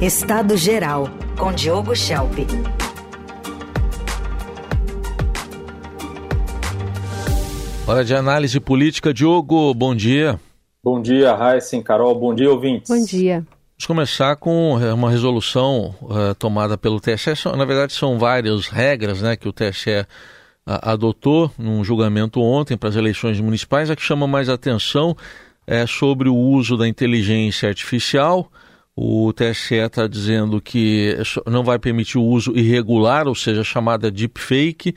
Estado Geral, com Diogo Schelp. Hora de análise política. Diogo, bom dia. Bom dia, Raíssen, Carol. Bom dia, ouvintes. Bom dia. Vamos começar com é, uma resolução uh, tomada pelo TSE. Na verdade, são várias regras né, que o TSE uh, adotou num julgamento ontem para as eleições municipais. A que chama mais atenção é sobre o uso da inteligência artificial. O TSE está dizendo que não vai permitir o uso irregular, ou seja, chamada deepfake,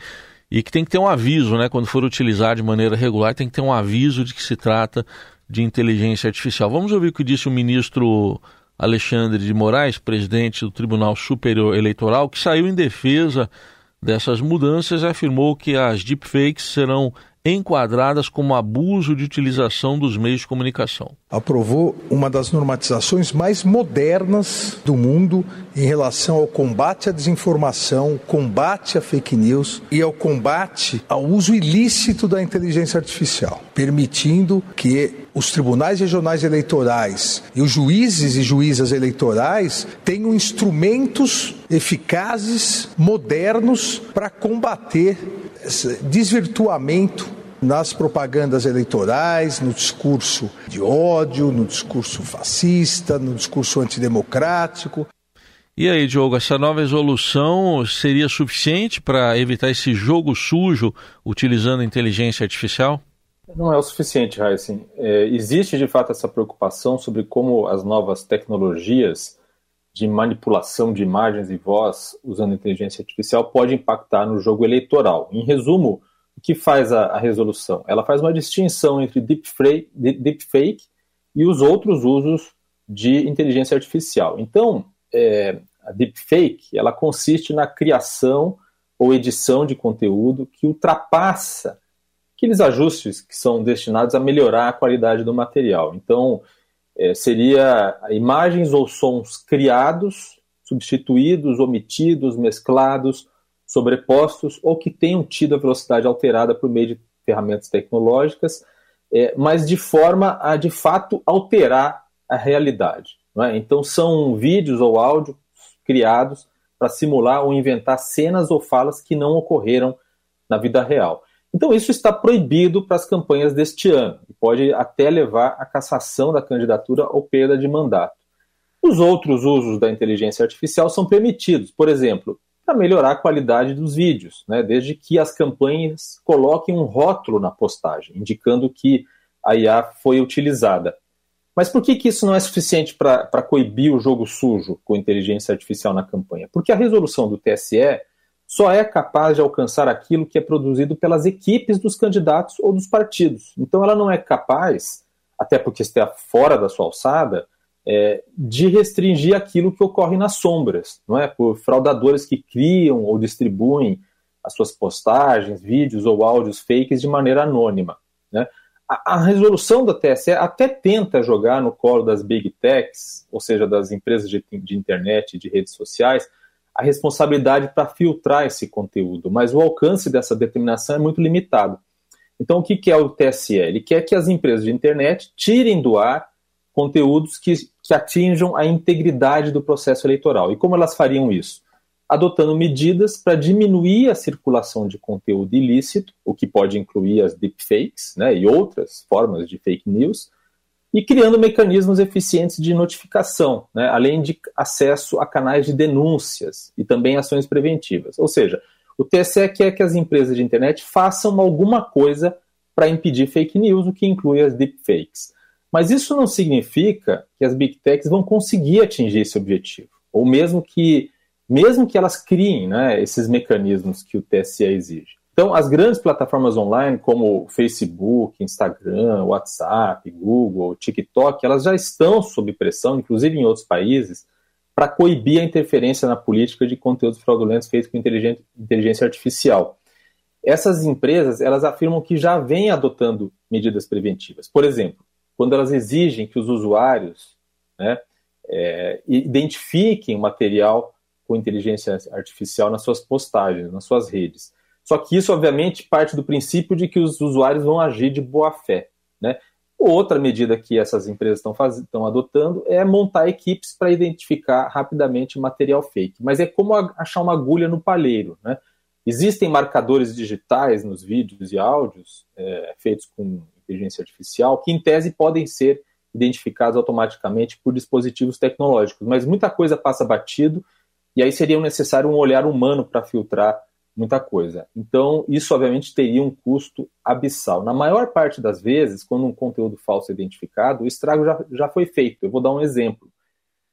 e que tem que ter um aviso, né? Quando for utilizar de maneira regular, tem que ter um aviso de que se trata de inteligência artificial. Vamos ouvir o que disse o ministro Alexandre de Moraes, presidente do Tribunal Superior Eleitoral, que saiu em defesa dessas mudanças e afirmou que as deepfakes serão enquadradas como abuso de utilização dos meios de comunicação. Aprovou uma das normatizações mais modernas do mundo em relação ao combate à desinformação, combate à fake news e ao combate ao uso ilícito da inteligência artificial, permitindo que os tribunais regionais eleitorais e os juízes e juízas eleitorais tenham instrumentos eficazes, modernos, para combater esse desvirtuamento nas propagandas eleitorais, no discurso de ódio, no discurso fascista, no discurso antidemocrático. E aí, Diogo, essa nova resolução seria suficiente para evitar esse jogo sujo utilizando inteligência artificial? Não é o suficiente, Heisen. É, existe de fato essa preocupação sobre como as novas tecnologias de manipulação de imagens e voz usando inteligência artificial pode impactar no jogo eleitoral. Em resumo, o que faz a, a resolução? Ela faz uma distinção entre deepfake, deepfake e os outros usos de inteligência artificial. Então, é, a deepfake ela consiste na criação ou edição de conteúdo que ultrapassa aqueles ajustes que são destinados a melhorar a qualidade do material. Então, é, seria imagens ou sons criados, substituídos, omitidos, mesclados, sobrepostos ou que tenham tido a velocidade alterada por meio de ferramentas tecnológicas, é, mas de forma a de fato alterar a realidade. É? Então são vídeos ou áudios criados para simular ou inventar cenas ou falas que não ocorreram na vida real. Então, isso está proibido para as campanhas deste ano e pode até levar à cassação da candidatura ou perda de mandato. Os outros usos da inteligência artificial são permitidos, por exemplo, para melhorar a qualidade dos vídeos, né, desde que as campanhas coloquem um rótulo na postagem, indicando que a IA foi utilizada. Mas por que, que isso não é suficiente para coibir o jogo sujo com inteligência artificial na campanha? Porque a resolução do TSE só é capaz de alcançar aquilo que é produzido pelas equipes dos candidatos ou dos partidos. Então ela não é capaz, até porque está fora da sua alçada, é, de restringir aquilo que ocorre nas sombras, não é? Por fraudadores que criam ou distribuem as suas postagens, vídeos ou áudios fakes de maneira anônima. Né? A, a, resolução da TSE até tenta jogar no colo das big techs, ou seja, das empresas de, de internet e de redes sociais, a responsabilidade para filtrar esse conteúdo, mas o alcance dessa determinação é muito limitado. Então, o que quer o TSE? Ele quer que as empresas de internet tirem do ar conteúdos que, que atinjam a integridade do processo eleitoral. E como elas fariam isso? Adotando medidas para diminuir a circulação de conteúdo ilícito, o que pode incluir as deepfakes né, e outras formas de fake news, e criando mecanismos eficientes de notificação, né, além de acesso a canais de denúncias e também ações preventivas. Ou seja, o TSE quer que as empresas de internet façam alguma coisa para impedir fake news, o que inclui as deepfakes. Mas isso não significa que as big techs vão conseguir atingir esse objetivo, ou mesmo que, mesmo que elas criem né, esses mecanismos que o TSE exige. Então, as grandes plataformas online, como Facebook, Instagram, WhatsApp, Google, TikTok, elas já estão sob pressão, inclusive em outros países, para coibir a interferência na política de conteúdos fraudulentos feitos com inteligência artificial. Essas empresas, elas afirmam que já vêm adotando medidas preventivas. Por exemplo, quando elas exigem que os usuários né, é, identifiquem o material com inteligência artificial nas suas postagens, nas suas redes. Só que isso, obviamente, parte do princípio de que os usuários vão agir de boa fé. Né? Outra medida que essas empresas estão, faz... estão adotando é montar equipes para identificar rapidamente material fake. Mas é como achar uma agulha no palheiro. Né? Existem marcadores digitais nos vídeos e áudios é, feitos com inteligência artificial que, em tese, podem ser identificados automaticamente por dispositivos tecnológicos, mas muita coisa passa batido e aí seria necessário um olhar humano para filtrar muita coisa. Então, isso obviamente teria um custo abissal. Na maior parte das vezes, quando um conteúdo falso é identificado, o estrago já, já foi feito. Eu vou dar um exemplo.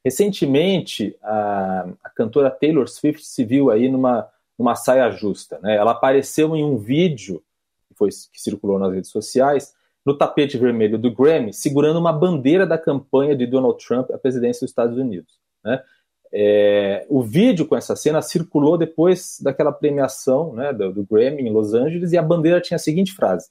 Recentemente, a, a cantora Taylor Swift se viu aí numa, numa saia justa. Né? Ela apareceu em um vídeo que, foi, que circulou nas redes sociais, no tapete vermelho do Grammy, segurando uma bandeira da campanha de Donald Trump à presidência dos Estados Unidos. Né? É, o vídeo com essa cena circulou depois daquela premiação né, do, do, Grammy em Los Angeles e a bandeira tinha a seguinte frase: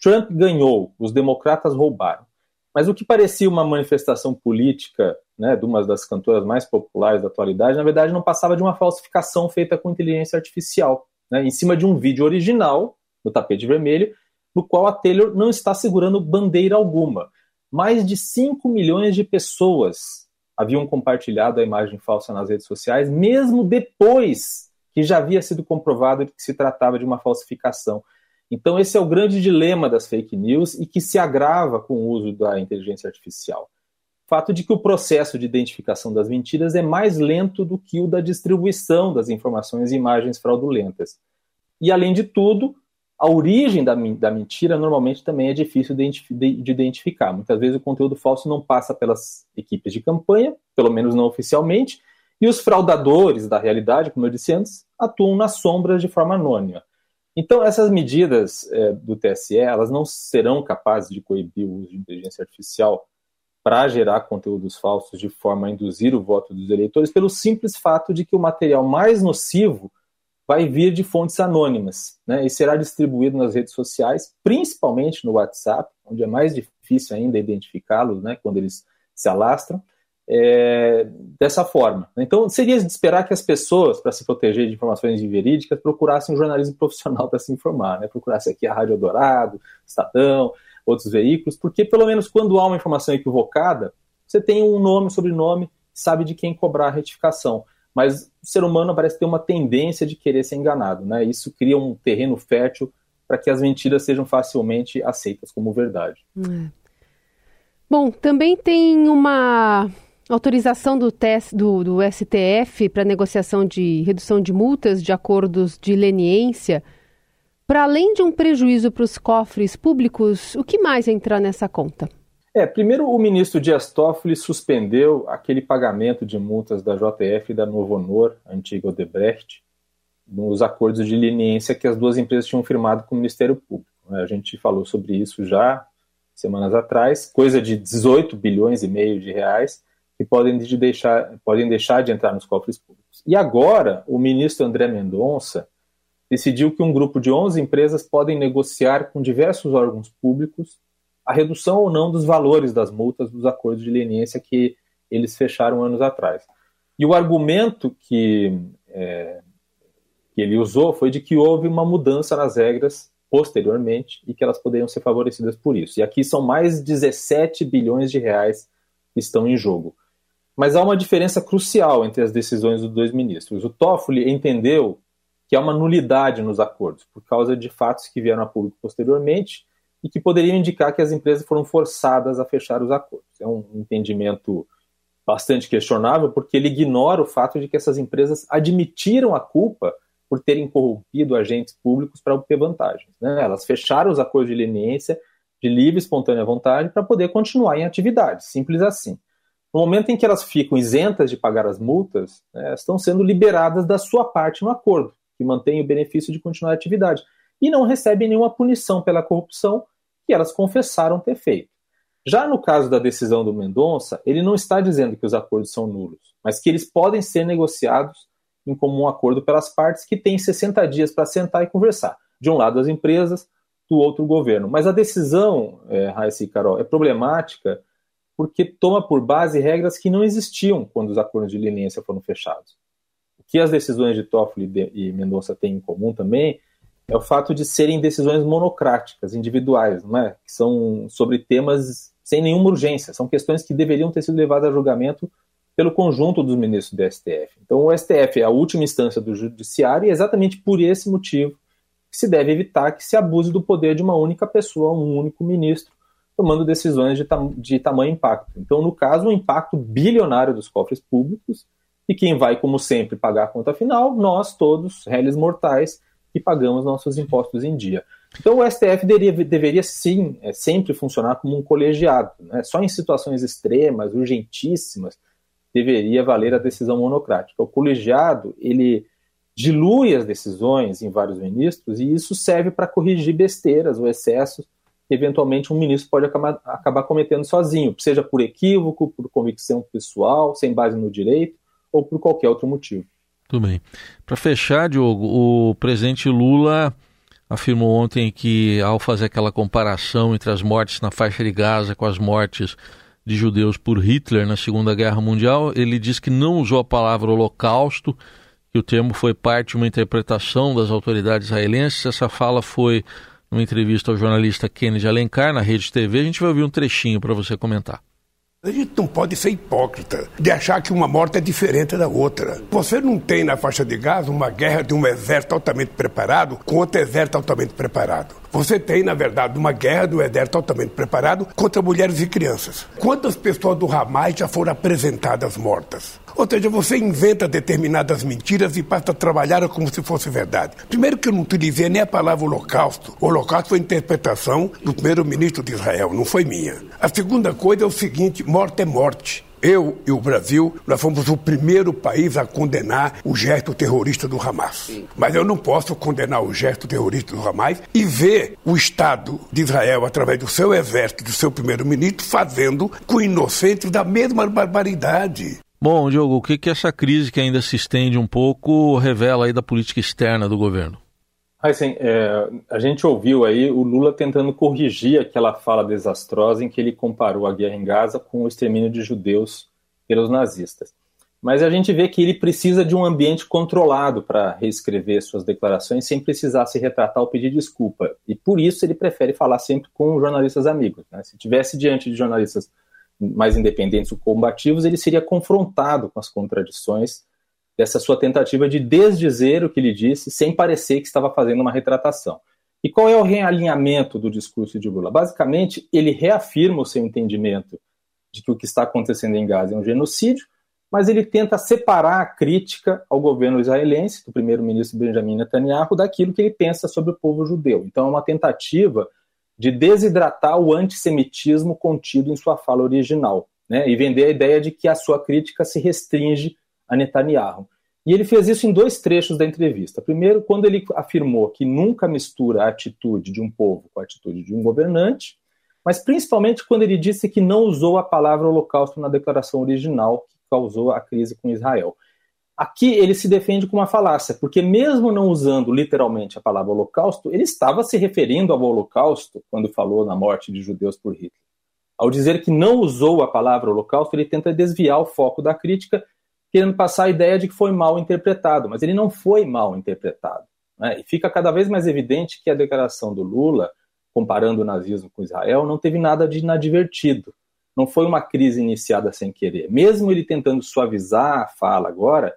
Trump ganhou, os democratas roubaram. Mas o que parecia uma manifestação política né, de uma das cantoras mais populares da atualidade, na verdade não passava de uma falsificação feita com inteligência artificial, né, em cima de um vídeo original, no tapete vermelho, no qual a Taylor não está segurando bandeira alguma. Mais de 5 milhões de pessoas haviam compartilhado a imagem falsa nas redes sociais, mesmo depois que já havia sido comprovado que se tratava de uma falsificação. Então, esse é o grande dilema das fake news e que se agrava com o uso da inteligência artificial. Fato de que o processo de identificação das mentiras é mais lento do que o da distribuição das informações e imagens fraudulentas. E, além de tudo, a origem da, da mentira normalmente também é difícil de, de, identificar. Muitas vezes o conteúdo falso não passa pelas equipes de campanha, pelo menos não oficialmente, e os fraudadores da realidade, como eu disse antes, atuam nas sombras de forma anônima. Então, essas medidas é, do TSE, elas não serão capazes de coibir o uso de inteligência artificial para gerar conteúdos falsos de forma a induzir o voto dos eleitores, pelo simples fato de que o material mais nocivo vai vir de fontes anônimas né, e será distribuído nas redes sociais, principalmente no WhatsApp, onde é mais difícil ainda identificá-los né, quando eles se alastram, é, dessa forma. Então, seria de esperar que as pessoas, para se proteger de informações inverídicas, procurassem um jornalismo profissional para se informar, né, procurassem aqui a Rádio Dourado, Estadão, outros veículos, porque pelo menos quando há uma informação equivocada, você tem um nome, sobrenome, sabe de quem cobrar a retificação mas o ser humano parece ter uma tendência de querer ser enganado, né? Isso cria um terreno fértil para que as mentiras sejam facilmente aceitas como verdade. É. Bom, também tem uma autorização do, TES, do, do STF para negociação de redução de multas de acordos de leniência. Para além de um prejuízo para os cofres públicos, o que mais entrar nessa conta? É, primeiro o ministro Dias Toffoli suspendeu aquele pagamento de multas da JF e da Novo Honor, antiga Odebrecht, nos acordos de leniência que as duas empresas tinham firmado com o Ministério Público. A gente falou sobre isso já semanas atrás, coisa de 18 bilhões e meio de reais que podem, de deixar, podem deixar de entrar nos cofres públicos. E agora, o ministro André Mendonça decidiu que um grupo de 11 empresas podem negociar com diversos órgãos públicos a redução ou não dos valores das multas dos acordos de leniência que eles fecharam anos atrás. E o argumento que, é, que ele usou foi de que houve uma mudança nas regras posteriormente e que elas poderiam ser favorecidas por isso. E aqui são mais 17 bilhões de reais que estão em jogo. Mas há uma diferença crucial entre as decisões dos dois ministros. O Toffoli entendeu que há uma nulidade nos acordos por causa de fatos que vieram a público posteriormente e que poderiam indicar que as empresas foram forçadas a fechar os acordos. É um entendimento bastante questionável, porque ele ignora o fato de que essas empresas admitiram a culpa por terem corrompido agentes públicos para obter vantagens. Né? Elas fecharam os acordos de leniência de livre e espontânea vontade para poder continuar em atividade, simples assim. No momento em que elas ficam isentas de pagar as multas, né, estão sendo liberadas da sua parte no acordo, que mantém o benefício de continuar a atividade e não recebem nenhuma punição pela corrupção que elas confessaram ter feito. Já no caso da decisão do Mendonça, ele não está dizendo que os acordos são nulos, mas que eles podem ser negociados em comum acordo pelas partes que têm 60 dias para sentar e conversar. De um lado as empresas, do outro o governo. Mas a decisão, é, Raíssa e Carol, é problemática porque toma por base regras que não existiam quando os acordos de leniência foram fechados. O que as decisões de Toffoli e Mendonça têm em comum também é o fato de serem decisões monocráticas, individuais, não é? que são sobre temas sem nenhuma urgência, são questões que deveriam ter sido levadas a julgamento pelo conjunto dos ministros do STF. Então, o STF é a última instância do judiciário e é exatamente por esse motivo que se deve evitar que se abuse do poder de uma única pessoa, um único ministro, tomando decisões de, tam de tamanho impacto. Então, no caso, um impacto bilionário dos cofres públicos, e quem vai, como sempre, pagar a conta final? Nós todos, réis mortais, que pagamos nossos impostos em dia. Então, o STF deveria, deveria sim, é, sempre funcionar como um colegiado. Né? Só em situações extremas, urgentíssimas, deveria valer a decisão monocrática. O colegiado, ele dilui as decisões em vários ministros e isso serve para corrigir besteiras ou excessos que eventualmente um ministro pode acabar, acabar cometendo sozinho, seja por equívoco, por convicção pessoal, sem base no direito ou por qualquer outro motivo. Tudo bem. Para fechar, Diogo, o presidente Lula afirmou ontem que, ao fazer aquela comparação entre as mortes na faixa de Gaza com as mortes de judeus por Hitler na Segunda Guerra Mundial, ele diz que não usou a palavra holocausto, que o termo foi parte de uma interpretação das autoridades israelenses. Essa fala foi numa entrevista ao jornalista Kennedy Alencar na Rede TV. A gente vai ouvir um trechinho para você comentar. A gente não pode ser hipócrita de achar que uma morte é diferente da outra. Você não tem na faixa de Gaza uma guerra de um exército altamente preparado com outro exército altamente preparado. Você tem, na verdade, uma guerra do exército altamente preparado contra mulheres e crianças. Quantas pessoas do Hamas já foram apresentadas mortas? Ou seja, você inventa determinadas mentiras e passa a trabalhar como se fosse verdade. Primeiro que eu não utilizei nem a palavra holocausto. O holocausto foi interpretação do primeiro-ministro de Israel, não foi minha. A segunda coisa é o seguinte, morte é morte. Eu e o Brasil, nós fomos o primeiro país a condenar o gesto terrorista do Hamas. Sim. Mas eu não posso condenar o gesto terrorista do Hamas e ver o Estado de Israel, através do seu exército, do seu primeiro-ministro, fazendo com inocentes da mesma barbaridade. Bom, Diogo, o que, que essa crise que ainda se estende um pouco revela aí da política externa do governo? Assim, é, a gente ouviu aí o Lula tentando corrigir aquela fala desastrosa em que ele comparou a guerra em Gaza com o extermínio de judeus pelos nazistas. Mas a gente vê que ele precisa de um ambiente controlado para reescrever suas declarações sem precisar se retratar ou pedir desculpa. E por isso ele prefere falar sempre com jornalistas amigos. Né? Se tivesse diante de jornalistas mais independentes ou combativos, ele seria confrontado com as contradições dessa sua tentativa de desdizer o que ele disse, sem parecer que estava fazendo uma retratação. E qual é o realinhamento do discurso de Lula? Basicamente, ele reafirma o seu entendimento de que o que está acontecendo em Gaza é um genocídio, mas ele tenta separar a crítica ao governo israelense, do primeiro-ministro Benjamin Netanyahu, daquilo que ele pensa sobre o povo judeu. Então, é uma tentativa de desidratar o antissemitismo contido em sua fala original, né, e vender a ideia de que a sua crítica se restringe a Netanyahu. E ele fez isso em dois trechos da entrevista. Primeiro, quando ele afirmou que nunca mistura a atitude de um povo com a atitude de um governante, mas principalmente quando ele disse que não usou a palavra holocausto na declaração original que causou a crise com Israel. Aqui ele se defende com uma falácia, porque mesmo não usando literalmente a palavra holocausto, ele estava se referindo ao holocausto quando falou na morte de judeus por Hitler. Ao dizer que não usou a palavra holocausto, ele tenta desviar o foco da crítica querendo passar a ideia de que foi mal interpretado, mas ele não foi mal interpretado. Né? E fica cada vez mais evidente que a declaração do Lula, comparando o nazismo com Israel, não teve nada de inadvertido. Não foi uma crise iniciada sem querer. Mesmo ele tentando suavizar a fala agora,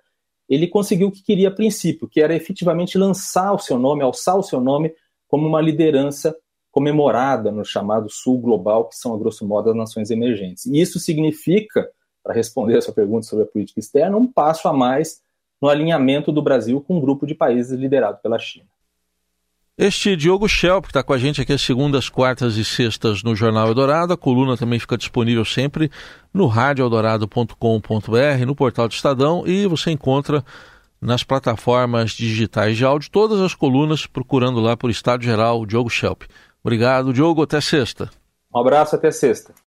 ele conseguiu o que queria a princípio, que era efetivamente lançar o seu nome, alçar o seu nome como uma liderança comemorada no chamado Sul Global, que são, a grosso modo, as nações emergentes. E isso significa para responder a sua pergunta sobre a política externa, um passo a mais no alinhamento do Brasil com um grupo de países liderado pela China. Este Diogo Schelp, que está com a gente aqui às segundas, quartas e sextas no Jornal Eldorado. A coluna também fica disponível sempre no radioeldorado.com.br, no portal do Estadão e você encontra nas plataformas digitais de áudio todas as colunas procurando lá por Estado Geral Diogo Schelp. Obrigado, Diogo. Até sexta. Um abraço, até sexta.